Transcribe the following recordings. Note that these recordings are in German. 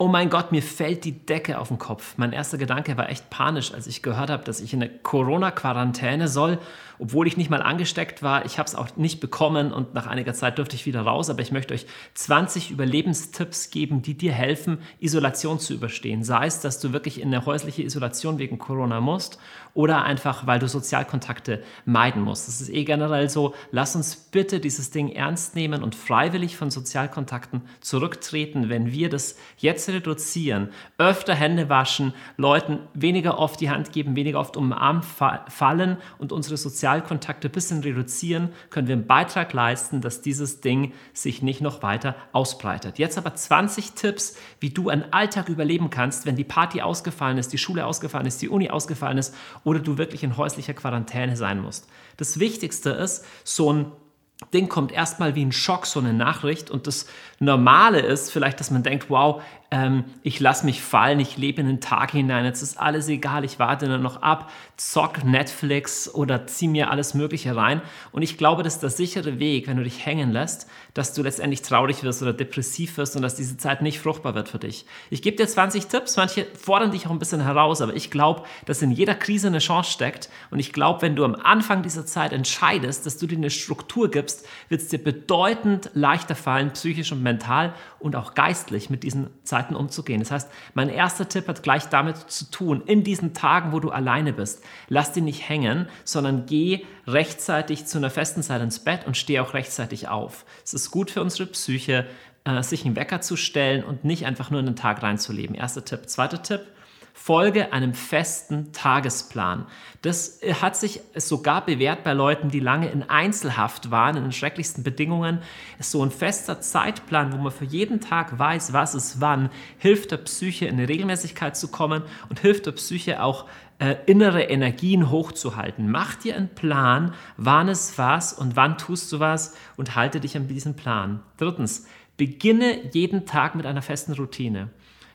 oh mein Gott, mir fällt die Decke auf den Kopf. Mein erster Gedanke war echt panisch, als ich gehört habe, dass ich in eine Corona-Quarantäne soll, obwohl ich nicht mal angesteckt war. Ich habe es auch nicht bekommen und nach einiger Zeit durfte ich wieder raus. Aber ich möchte euch 20 Überlebenstipps geben, die dir helfen, Isolation zu überstehen. Sei es, dass du wirklich in eine häusliche Isolation wegen Corona musst oder einfach, weil du Sozialkontakte meiden musst. Das ist eh generell so. Lass uns bitte dieses Ding ernst nehmen und freiwillig von Sozialkontakten zurücktreten, wenn wir das jetzt reduzieren, öfter Hände waschen, Leuten weniger oft die Hand geben, weniger oft um den Arm fallen und unsere Sozialkontakte ein bisschen reduzieren, können wir einen Beitrag leisten, dass dieses Ding sich nicht noch weiter ausbreitet. Jetzt aber 20 Tipps, wie du einen Alltag überleben kannst, wenn die Party ausgefallen ist, die Schule ausgefallen ist, die Uni ausgefallen ist oder du wirklich in häuslicher Quarantäne sein musst. Das Wichtigste ist, so ein Ding kommt erstmal wie ein Schock, so eine Nachricht. Und das Normale ist vielleicht, dass man denkt, wow, ähm, ich lasse mich fallen, ich lebe in den Tag hinein, jetzt ist alles egal, ich warte nur noch ab, zock Netflix oder zieh mir alles Mögliche rein. Und ich glaube, das ist der sichere Weg, wenn du dich hängen lässt, dass du letztendlich traurig wirst oder depressiv wirst und dass diese Zeit nicht fruchtbar wird für dich. Ich gebe dir 20 Tipps, manche fordern dich auch ein bisschen heraus, aber ich glaube, dass in jeder Krise eine Chance steckt. Und ich glaube, wenn du am Anfang dieser Zeit entscheidest, dass du dir eine Struktur gibst, wird es dir bedeutend leichter fallen, psychisch und mental und auch geistlich mit diesen Zeiten Zeiten umzugehen. Das heißt, mein erster Tipp hat gleich damit zu tun, in diesen Tagen, wo du alleine bist, lass dich nicht hängen, sondern geh rechtzeitig zu einer festen Zeit ins Bett und steh auch rechtzeitig auf. Es ist gut für unsere Psyche, äh, sich einen Wecker zu stellen und nicht einfach nur in den Tag reinzuleben. Erster Tipp. Zweiter Tipp, Folge einem festen Tagesplan. Das äh, hat sich sogar bewährt bei Leuten, die lange in Einzelhaft waren, in den schrecklichsten Bedingungen. So ein fester Zeitplan, wo man für jeden Tag weiß, was ist wann, hilft der Psyche in eine Regelmäßigkeit zu kommen und hilft der Psyche auch äh, innere Energien hochzuhalten. Mach dir einen Plan, wann ist was und wann tust du was und halte dich an diesen Plan. Drittens, beginne jeden Tag mit einer festen Routine.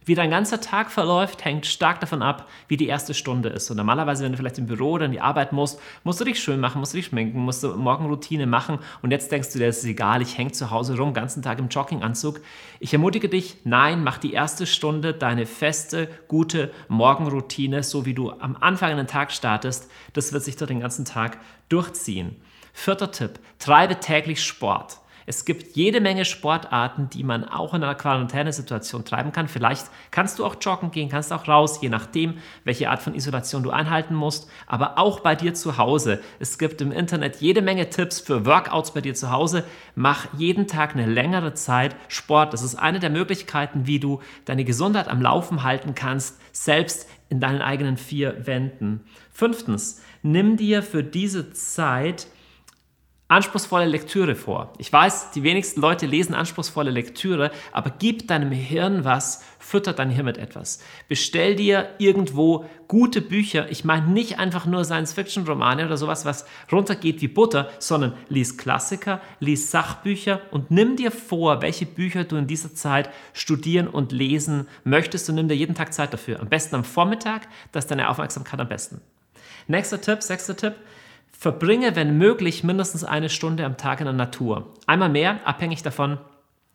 Wie dein ganzer Tag verläuft, hängt stark davon ab, wie die erste Stunde ist. Und normalerweise, wenn du vielleicht im Büro oder in die Arbeit musst, musst du dich schön machen, musst du dich schminken, musst du Morgenroutine machen. Und jetzt denkst du dir, das ist egal, ich hänge zu Hause rum, ganzen Tag im Jogginganzug. Ich ermutige dich, nein, mach die erste Stunde deine feste, gute Morgenroutine, so wie du am Anfang in den Tag startest. Das wird sich dort den ganzen Tag durchziehen. Vierter Tipp, treibe täglich Sport. Es gibt jede Menge Sportarten, die man auch in einer Quarantänesituation treiben kann. Vielleicht kannst du auch joggen gehen, kannst auch raus, je nachdem, welche Art von Isolation du einhalten musst. Aber auch bei dir zu Hause. Es gibt im Internet jede Menge Tipps für Workouts bei dir zu Hause. Mach jeden Tag eine längere Zeit Sport. Das ist eine der Möglichkeiten, wie du deine Gesundheit am Laufen halten kannst, selbst in deinen eigenen vier Wänden. Fünftens, nimm dir für diese Zeit anspruchsvolle Lektüre vor. Ich weiß, die wenigsten Leute lesen anspruchsvolle Lektüre, aber gib deinem Hirn was, fütter dein Hirn mit etwas. Bestell dir irgendwo gute Bücher. Ich meine nicht einfach nur Science-Fiction-Romane oder sowas, was runtergeht wie Butter, sondern lies Klassiker, lies Sachbücher und nimm dir vor, welche Bücher du in dieser Zeit studieren und lesen möchtest und nimm dir jeden Tag Zeit dafür. Am besten am Vormittag, das ist deine Aufmerksamkeit am besten. Nächster Tipp, sechster Tipp, Verbringe, wenn möglich, mindestens eine Stunde am Tag in der Natur. Einmal mehr, abhängig davon,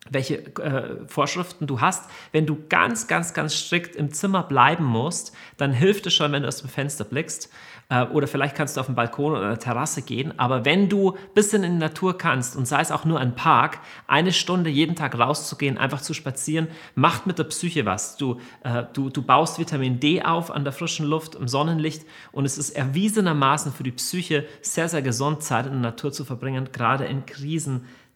welche äh, Vorschriften du hast. Wenn du ganz, ganz, ganz strikt im Zimmer bleiben musst, dann hilft es schon, wenn du aus dem Fenster blickst. Äh, oder vielleicht kannst du auf den Balkon oder eine Terrasse gehen. Aber wenn du ein bisschen in die Natur kannst und sei es auch nur ein Park, eine Stunde jeden Tag rauszugehen, einfach zu spazieren, macht mit der Psyche was. Du, äh, du, du baust Vitamin D auf an der frischen Luft, im Sonnenlicht und es ist erwiesenermaßen für die Psyche sehr, sehr gesund, Zeit in der Natur zu verbringen, gerade in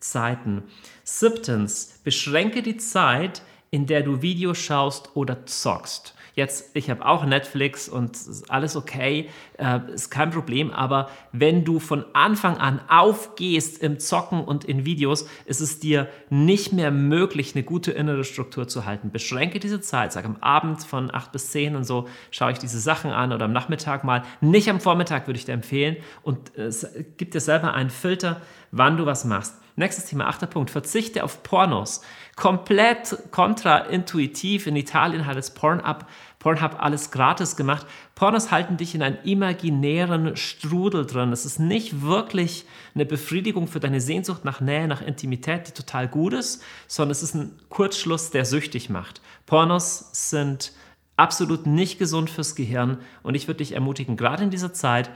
Krisenzeiten. Siebtens, beschränke die Zeit, in der du Videos schaust oder zockst. Jetzt, ich habe auch Netflix und alles okay, äh, ist kein Problem, aber wenn du von Anfang an aufgehst im Zocken und in Videos, ist es dir nicht mehr möglich, eine gute innere Struktur zu halten. Beschränke diese Zeit, sag am Abend von 8 bis 10 und so schaue ich diese Sachen an oder am Nachmittag mal. Nicht am Vormittag würde ich dir empfehlen und äh, gib dir selber einen Filter, wann du was machst. Nächstes Thema, achter Punkt. Verzichte auf Pornos. Komplett kontraintuitiv. In Italien hat es Pornhub, Pornhub alles gratis gemacht. Pornos halten dich in einen imaginären Strudel drin. Es ist nicht wirklich eine Befriedigung für deine Sehnsucht nach Nähe, nach Intimität, die total gut ist, sondern es ist ein Kurzschluss, der süchtig macht. Pornos sind absolut nicht gesund fürs Gehirn und ich würde dich ermutigen, gerade in dieser Zeit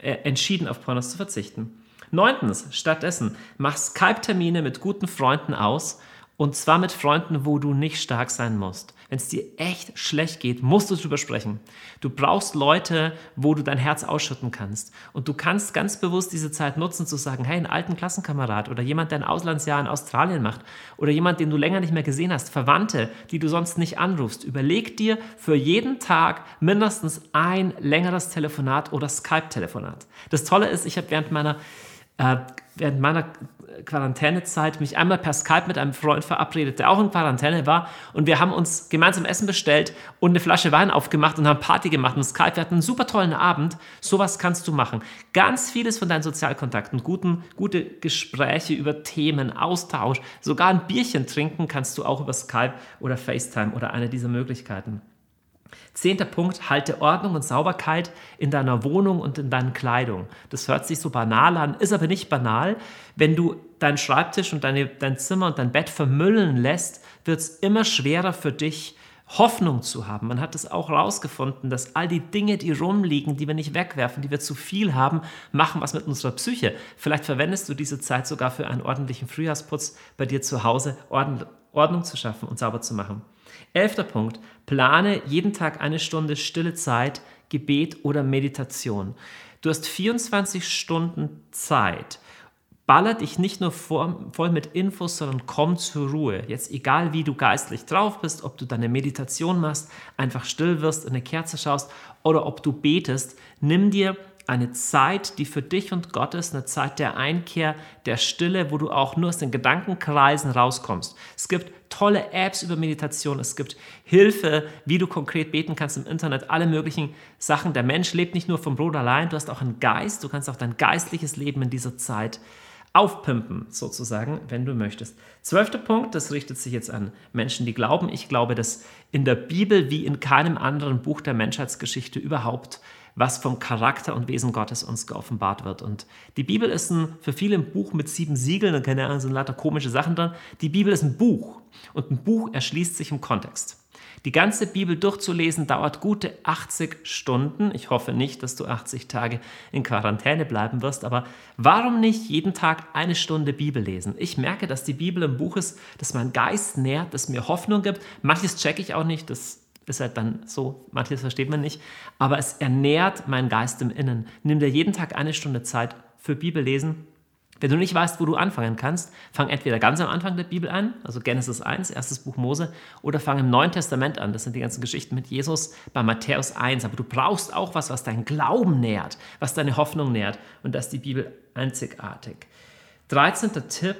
äh, entschieden auf Pornos zu verzichten. Neuntens, stattdessen, mach Skype-Termine mit guten Freunden aus und zwar mit Freunden, wo du nicht stark sein musst. Wenn es dir echt schlecht geht, musst du drüber sprechen. Du brauchst Leute, wo du dein Herz ausschütten kannst. Und du kannst ganz bewusst diese Zeit nutzen, zu sagen, hey, einen alten Klassenkamerad oder jemand, der ein Auslandsjahr in Australien macht oder jemand, den du länger nicht mehr gesehen hast, Verwandte, die du sonst nicht anrufst. Überleg dir für jeden Tag mindestens ein längeres Telefonat oder Skype-Telefonat. Das Tolle ist, ich habe während meiner während meiner Quarantänezeit mich einmal per Skype mit einem Freund verabredet, der auch in Quarantäne war. Und wir haben uns gemeinsam Essen bestellt und eine Flasche Wein aufgemacht und haben Party gemacht und Skype. Wir hatten einen super tollen Abend. Sowas kannst du machen. Ganz vieles von deinen Sozialkontakten, guten, gute Gespräche über Themen, Austausch, sogar ein Bierchen trinken kannst du auch über Skype oder FaceTime oder eine dieser Möglichkeiten. Zehnter Punkt, halte Ordnung und Sauberkeit in deiner Wohnung und in deiner Kleidung. Das hört sich so banal an, ist aber nicht banal. Wenn du deinen Schreibtisch und deine, dein Zimmer und dein Bett vermüllen lässt, wird es immer schwerer für dich, Hoffnung zu haben. Man hat es auch herausgefunden, dass all die Dinge, die rumliegen, die wir nicht wegwerfen, die wir zu viel haben, machen was mit unserer Psyche. Vielleicht verwendest du diese Zeit sogar für einen ordentlichen Frühjahrsputz bei dir zu Hause, Ordnung zu schaffen und sauber zu machen. Elfter Punkt, plane jeden Tag eine Stunde stille Zeit, Gebet oder Meditation. Du hast 24 Stunden Zeit. Baller dich nicht nur voll mit Infos, sondern komm zur Ruhe. Jetzt egal, wie du geistlich drauf bist, ob du deine Meditation machst, einfach still wirst, in eine Kerze schaust oder ob du betest, nimm dir eine Zeit, die für dich und Gott ist, eine Zeit der Einkehr, der Stille, wo du auch nur aus den Gedankenkreisen rauskommst. Es gibt tolle Apps über Meditation, es gibt Hilfe, wie du konkret beten kannst im Internet, alle möglichen Sachen. Der Mensch lebt nicht nur vom Brot allein, du hast auch einen Geist, du kannst auch dein geistliches Leben in dieser Zeit aufpimpen, sozusagen, wenn du möchtest. Zwölfter Punkt, das richtet sich jetzt an Menschen, die glauben. Ich glaube, dass in der Bibel wie in keinem anderen Buch der Menschheitsgeschichte überhaupt was vom Charakter und Wesen Gottes uns geoffenbart wird. Und die Bibel ist ein, für viele ein Buch mit sieben Siegeln und keine Ahnung, sind lauter komische Sachen drin. Die Bibel ist ein Buch und ein Buch erschließt sich im Kontext. Die ganze Bibel durchzulesen dauert gute 80 Stunden. Ich hoffe nicht, dass du 80 Tage in Quarantäne bleiben wirst, aber warum nicht jeden Tag eine Stunde Bibel lesen? Ich merke, dass die Bibel ein Buch ist, das meinen Geist nährt, das mir Hoffnung gibt. Manches checke ich auch nicht, das ist halt dann so, manches versteht man nicht, aber es ernährt meinen Geist im Innen. Nimm dir jeden Tag eine Stunde Zeit für Bibellesen. Wenn du nicht weißt, wo du anfangen kannst, fang entweder ganz am Anfang der Bibel an, also Genesis 1, erstes Buch Mose, oder fang im Neuen Testament an. Das sind die ganzen Geschichten mit Jesus bei Matthäus 1. Aber du brauchst auch was, was deinen Glauben nährt, was deine Hoffnung nährt. Und das ist die Bibel einzigartig. 13. Tipp,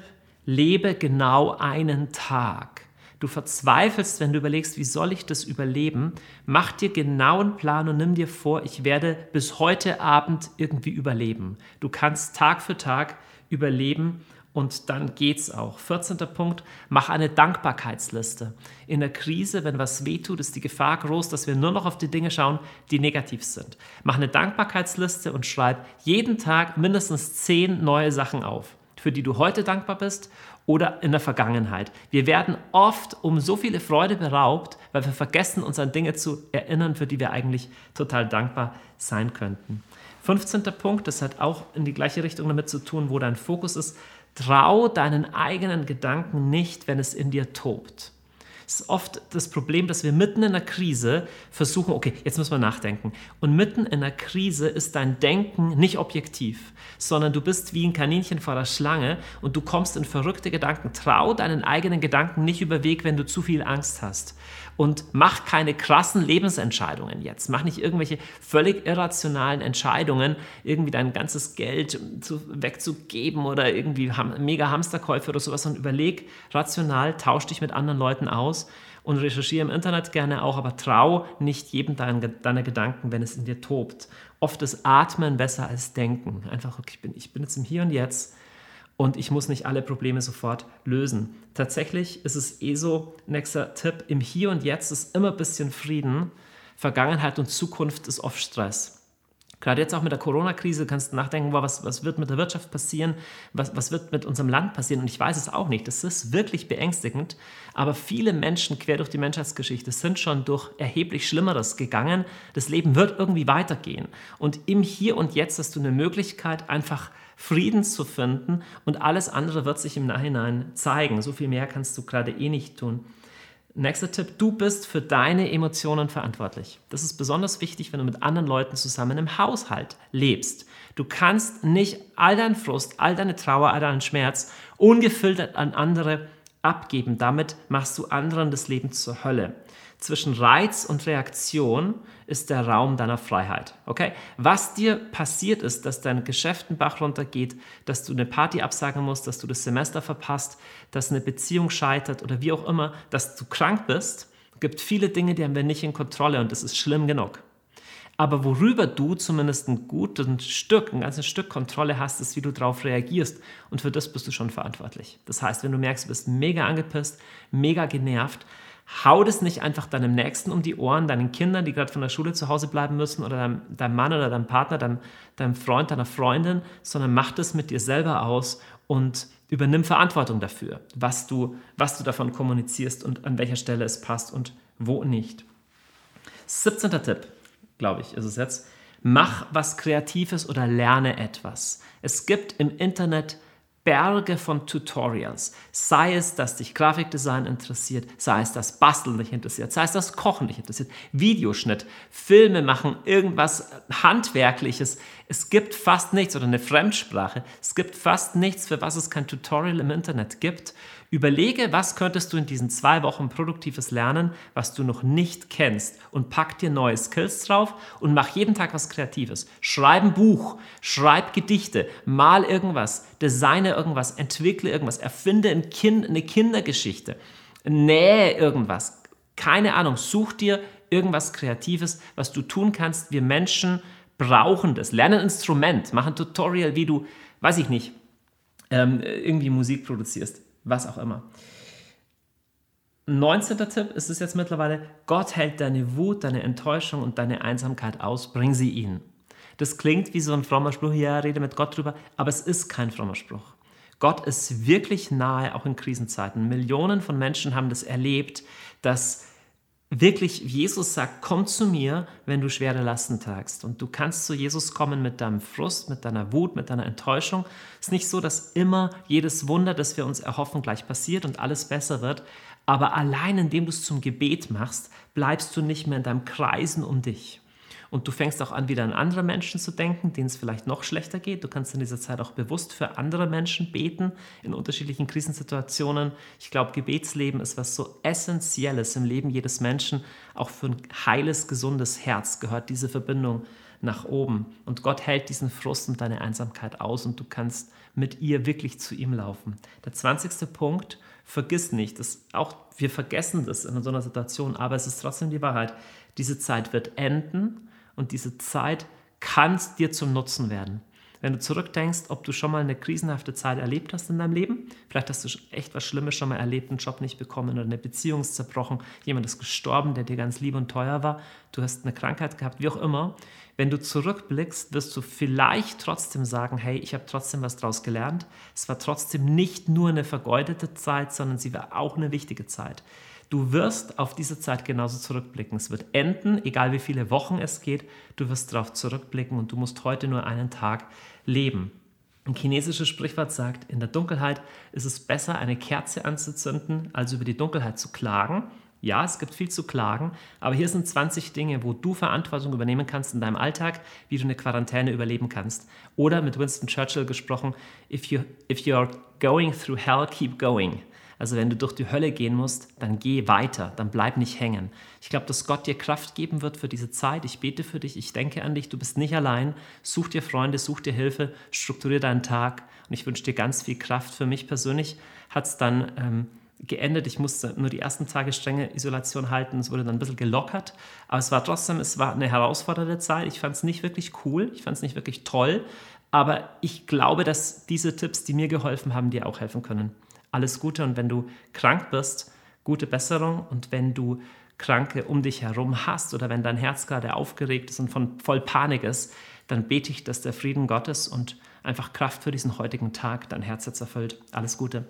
lebe genau einen Tag. Du verzweifelst, wenn du überlegst, wie soll ich das überleben. Mach dir genauen Plan und nimm dir vor, ich werde bis heute Abend irgendwie überleben. Du kannst Tag für Tag überleben und dann geht's auch. 14. Punkt, mach eine Dankbarkeitsliste. In der Krise, wenn was wehtut, ist die Gefahr groß, dass wir nur noch auf die Dinge schauen, die negativ sind. Mach eine Dankbarkeitsliste und schreib jeden Tag mindestens zehn neue Sachen auf, für die du heute dankbar bist oder in der Vergangenheit. Wir werden oft um so viele Freude beraubt, weil wir vergessen, uns an Dinge zu erinnern, für die wir eigentlich total dankbar sein könnten. 15. Punkt, das hat auch in die gleiche Richtung damit zu tun, wo dein Fokus ist. Trau deinen eigenen Gedanken nicht, wenn es in dir tobt. Ist oft das Problem, dass wir mitten in einer Krise versuchen, okay, jetzt müssen wir nachdenken. Und mitten in einer Krise ist dein Denken nicht objektiv, sondern du bist wie ein Kaninchen vor der Schlange und du kommst in verrückte Gedanken. Trau deinen eigenen Gedanken nicht über Weg, wenn du zu viel Angst hast und mach keine krassen Lebensentscheidungen jetzt. Mach nicht irgendwelche völlig irrationalen Entscheidungen, irgendwie dein ganzes Geld zu, wegzugeben oder irgendwie ham, mega Hamsterkäufe oder sowas, sondern überleg rational, tausch dich mit anderen Leuten aus und recherchiere im Internet gerne auch, aber trau nicht jedem deiner, deiner Gedanken, wenn es in dir tobt. Oft ist Atmen besser als Denken. Einfach, okay, ich bin, ich bin jetzt im Hier und Jetzt und ich muss nicht alle Probleme sofort lösen. Tatsächlich ist es eh so, nächster Tipp, im Hier und Jetzt ist immer ein bisschen Frieden. Vergangenheit und Zukunft ist oft Stress. Gerade jetzt auch mit der Corona-Krise kannst du nachdenken, was, was wird mit der Wirtschaft passieren, was, was wird mit unserem Land passieren und ich weiß es auch nicht. Das ist wirklich beängstigend, aber viele Menschen quer durch die Menschheitsgeschichte sind schon durch erheblich Schlimmeres gegangen. Das Leben wird irgendwie weitergehen und im Hier und Jetzt hast du eine Möglichkeit, einfach Frieden zu finden und alles andere wird sich im Nachhinein zeigen. So viel mehr kannst du gerade eh nicht tun. Nächster Tipp, du bist für deine Emotionen verantwortlich. Das ist besonders wichtig, wenn du mit anderen Leuten zusammen im Haushalt lebst. Du kannst nicht all deinen Frust, all deine Trauer, all deinen Schmerz ungefiltert an andere abgeben. Damit machst du anderen das Leben zur Hölle. Zwischen Reiz und Reaktion ist der Raum deiner Freiheit. Okay? Was dir passiert ist, dass dein Geschäft einen Bach runtergeht, dass du eine Party absagen musst, dass du das Semester verpasst, dass eine Beziehung scheitert oder wie auch immer, dass du krank bist, gibt viele Dinge, die haben wir nicht in Kontrolle und das ist schlimm genug. Aber worüber du zumindest ein gutes Stück, ein ganzes Stück Kontrolle hast, ist, wie du darauf reagierst. Und für das bist du schon verantwortlich. Das heißt, wenn du merkst, du bist mega angepisst, mega genervt, hau das nicht einfach deinem Nächsten um die Ohren, deinen Kindern, die gerade von der Schule zu Hause bleiben müssen, oder deinem, deinem Mann oder deinem Partner, deinem, deinem Freund, deiner Freundin, sondern mach das mit dir selber aus und übernimm Verantwortung dafür, was du, was du davon kommunizierst und an welcher Stelle es passt und wo nicht. 17. Tipp, glaube ich, ist es jetzt. Mach was Kreatives oder lerne etwas. Es gibt im Internet Berge von Tutorials. Sei es, dass dich Grafikdesign interessiert, sei es, dass Basteln dich interessiert, sei es, dass Kochen dich interessiert, Videoschnitt, Filme machen, irgendwas Handwerkliches. Es gibt fast nichts oder eine Fremdsprache. Es gibt fast nichts, für was es kein Tutorial im Internet gibt. Überlege, was könntest du in diesen zwei Wochen produktives lernen, was du noch nicht kennst und pack dir neue Skills drauf und mach jeden Tag was Kreatives. Schreib ein Buch, schreib Gedichte, mal irgendwas, designe irgendwas, entwickle irgendwas, erfinde ein kind, eine Kindergeschichte, nähe irgendwas. Keine Ahnung, such dir irgendwas Kreatives, was du tun kannst. Wir Menschen brauchen das. Lerne ein Instrument, mach ein Tutorial, wie du, weiß ich nicht, ähm, irgendwie Musik produzierst was auch immer. 19. Tipp ist es jetzt mittlerweile, Gott hält deine Wut, deine Enttäuschung und deine Einsamkeit aus, bring sie ihn. Das klingt wie so ein frommer Spruch, ja, rede mit Gott drüber, aber es ist kein frommer Spruch. Gott ist wirklich nahe, auch in Krisenzeiten. Millionen von Menschen haben das erlebt, dass wirklich Jesus sagt, komm zu mir, wenn du schwere Lasten tragst. Und du kannst zu Jesus kommen mit deinem Frust, mit deiner Wut, mit deiner Enttäuschung. Es ist nicht so, dass immer jedes Wunder, das wir uns erhoffen, gleich passiert und alles besser wird. Aber allein indem du es zum Gebet machst, bleibst du nicht mehr in deinem Kreisen um dich. Und du fängst auch an, wieder an andere Menschen zu denken, denen es vielleicht noch schlechter geht. Du kannst in dieser Zeit auch bewusst für andere Menschen beten in unterschiedlichen Krisensituationen. Ich glaube, Gebetsleben ist was so Essentielles im Leben jedes Menschen. Auch für ein heiles, gesundes Herz gehört diese Verbindung nach oben. Und Gott hält diesen Frust und deine Einsamkeit aus und du kannst mit ihr wirklich zu ihm laufen. Der 20. Punkt, vergiss nicht, dass auch wir vergessen das in so einer Situation, aber es ist trotzdem die Wahrheit. Diese Zeit wird enden und diese Zeit kann dir zum Nutzen werden. Wenn du zurückdenkst, ob du schon mal eine krisenhafte Zeit erlebt hast in deinem Leben, vielleicht hast du echt was Schlimmes schon mal erlebt, einen Job nicht bekommen oder eine Beziehung ist zerbrochen, jemand ist gestorben, der dir ganz lieb und teuer war, du hast eine Krankheit gehabt, wie auch immer. Wenn du zurückblickst, wirst du vielleicht trotzdem sagen, hey, ich habe trotzdem was daraus gelernt. Es war trotzdem nicht nur eine vergeudete Zeit, sondern sie war auch eine wichtige Zeit. Du wirst auf diese Zeit genauso zurückblicken. Es wird enden, egal wie viele Wochen es geht. Du wirst darauf zurückblicken und du musst heute nur einen Tag leben. Ein chinesisches Sprichwort sagt, in der Dunkelheit ist es besser, eine Kerze anzuzünden, als über die Dunkelheit zu klagen. Ja, es gibt viel zu klagen, aber hier sind 20 Dinge, wo du Verantwortung übernehmen kannst in deinem Alltag, wie du eine Quarantäne überleben kannst. Oder mit Winston Churchill gesprochen, if, you, if you're going through hell, keep going. Also wenn du durch die Hölle gehen musst, dann geh weiter, dann bleib nicht hängen. Ich glaube, dass Gott dir Kraft geben wird für diese Zeit. Ich bete für dich, ich denke an dich, du bist nicht allein. Such dir Freunde, such dir Hilfe, strukturiere deinen Tag und ich wünsche dir ganz viel Kraft. Für mich persönlich hat es dann ähm, geendet. Ich musste nur die ersten Tage strenge Isolation halten. Es wurde dann ein bisschen gelockert. Aber es war trotzdem, es war eine herausfordernde Zeit. Ich fand es nicht wirklich cool. Ich fand es nicht wirklich toll. Aber ich glaube, dass diese Tipps, die mir geholfen haben, dir auch helfen können. Alles Gute und wenn du krank bist, gute Besserung und wenn du Kranke um dich herum hast oder wenn dein Herz gerade aufgeregt ist und von voll Panik ist, dann bete ich, dass der Frieden Gottes und einfach Kraft für diesen heutigen Tag dein Herz jetzt erfüllt. Alles Gute.